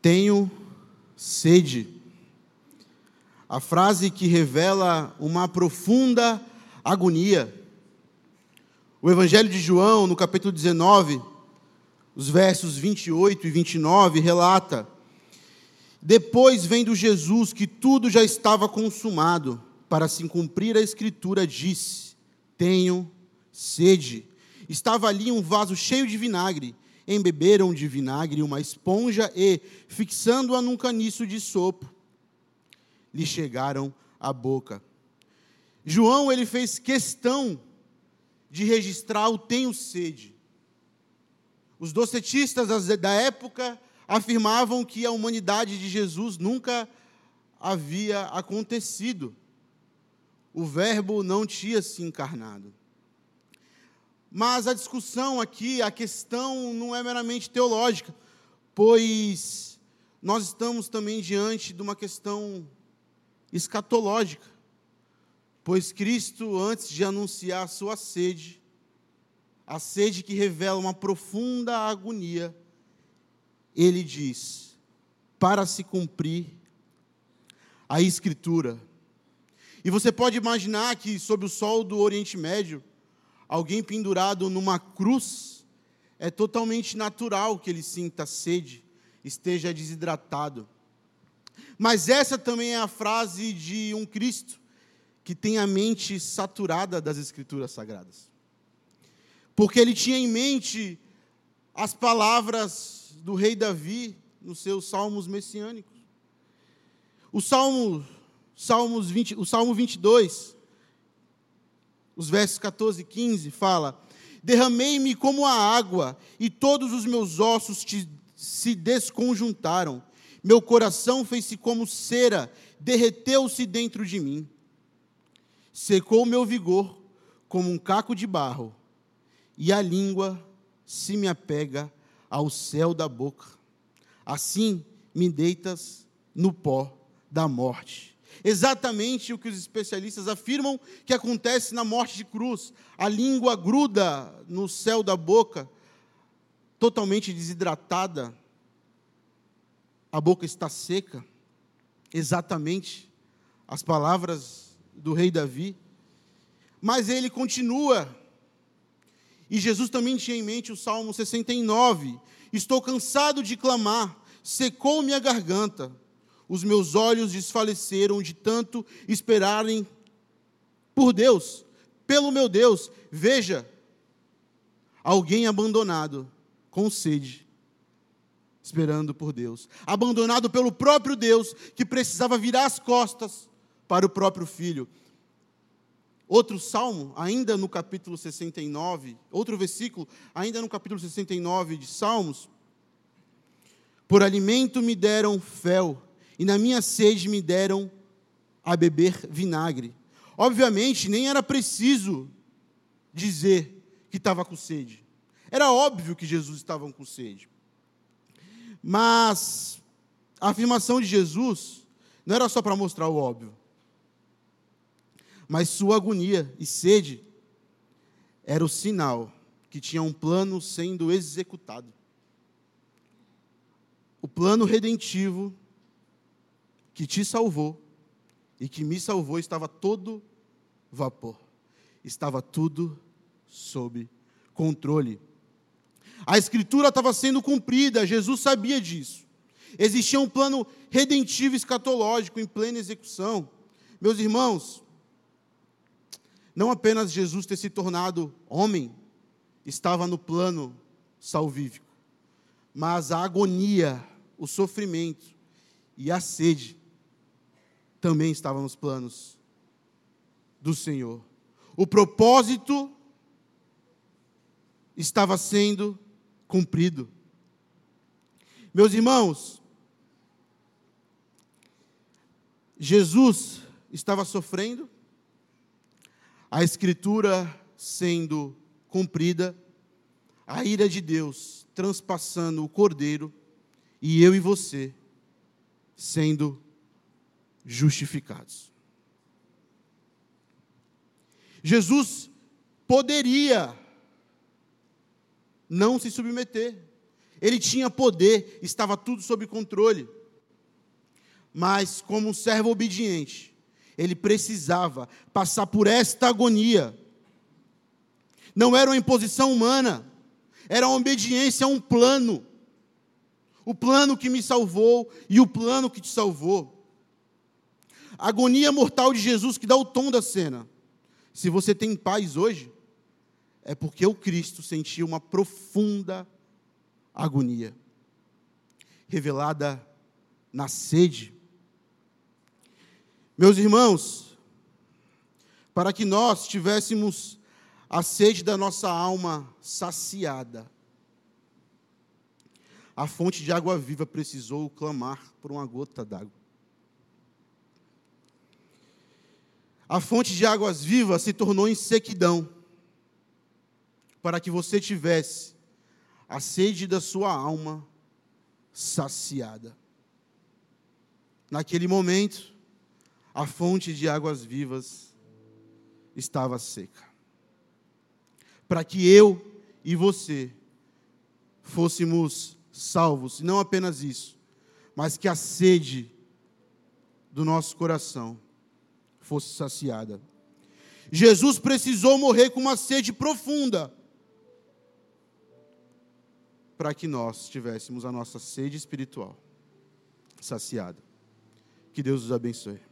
Tenho sede. A frase que revela uma profunda agonia. O Evangelho de João, no capítulo 19, os versos 28 e 29, relata: Depois vendo Jesus que tudo já estava consumado, para se cumprir a Escritura, disse: Tenho sede. Estava ali um vaso cheio de vinagre embeberam de vinagre uma esponja e, fixando-a num caniço de sopo, lhe chegaram à boca. João ele fez questão de registrar o tenho sede. Os docetistas da época afirmavam que a humanidade de Jesus nunca havia acontecido. O Verbo não tinha se encarnado. Mas a discussão aqui, a questão não é meramente teológica, pois nós estamos também diante de uma questão escatológica. Pois Cristo, antes de anunciar a sua sede, a sede que revela uma profunda agonia, ele diz: para se cumprir a Escritura. E você pode imaginar que, sob o sol do Oriente Médio, alguém pendurado numa cruz, é totalmente natural que ele sinta sede, esteja desidratado. Mas essa também é a frase de um Cristo que tem a mente saturada das Escrituras Sagradas. Porque ele tinha em mente as palavras do rei Davi nos seus salmos messiânicos. O Salmo, Salmos 20, o Salmo 22 os versos 14 e 15 fala: Derramei-me como a água, e todos os meus ossos te, se desconjuntaram. Meu coração fez-se como cera, derreteu-se dentro de mim. Secou meu vigor como um caco de barro, e a língua se me apega ao céu da boca. Assim me deitas no pó da morte exatamente o que os especialistas afirmam que acontece na morte de cruz. A língua gruda no céu da boca, totalmente desidratada, a boca está seca. Exatamente as palavras do rei Davi. Mas ele continua. E Jesus também tinha em mente o Salmo 69. Estou cansado de clamar, secou minha garganta os meus olhos desfaleceram de tanto esperarem por Deus, pelo meu Deus. Veja, alguém abandonado, com sede, esperando por Deus, abandonado pelo próprio Deus, que precisava virar as costas para o próprio filho. Outro salmo, ainda no capítulo 69, outro versículo, ainda no capítulo 69 de Salmos. Por alimento me deram fel, e na minha sede me deram a beber vinagre. Obviamente, nem era preciso dizer que estava com sede. Era óbvio que Jesus estava com sede. Mas a afirmação de Jesus não era só para mostrar o óbvio. Mas sua agonia e sede era o sinal que tinha um plano sendo executado. O plano redentivo que te salvou e que me salvou estava todo vapor. Estava tudo sob controle. A escritura estava sendo cumprida, Jesus sabia disso. Existia um plano redentivo escatológico em plena execução. Meus irmãos, não apenas Jesus ter se tornado homem estava no plano salvífico, mas a agonia, o sofrimento e a sede também estava nos planos do Senhor. O propósito estava sendo cumprido. Meus irmãos, Jesus estava sofrendo, a Escritura sendo cumprida, a ira de Deus transpassando o cordeiro, e eu e você sendo justificados. Jesus poderia não se submeter, ele tinha poder, estava tudo sob controle. Mas, como um servo obediente, ele precisava passar por esta agonia. Não era uma imposição humana, era uma obediência a um plano. O plano que me salvou e o plano que te salvou. A agonia mortal de Jesus que dá o tom da cena. Se você tem paz hoje, é porque o Cristo sentiu uma profunda agonia, revelada na sede. Meus irmãos, para que nós tivéssemos a sede da nossa alma saciada, a fonte de água viva precisou clamar por uma gota d'água. A fonte de águas vivas se tornou em sequidão, para que você tivesse a sede da sua alma saciada. Naquele momento, a fonte de águas vivas estava seca. Para que eu e você fôssemos salvos, e não apenas isso, mas que a sede do nosso coração fosse saciada. Jesus precisou morrer com uma sede profunda para que nós tivéssemos a nossa sede espiritual saciada. Que Deus os abençoe.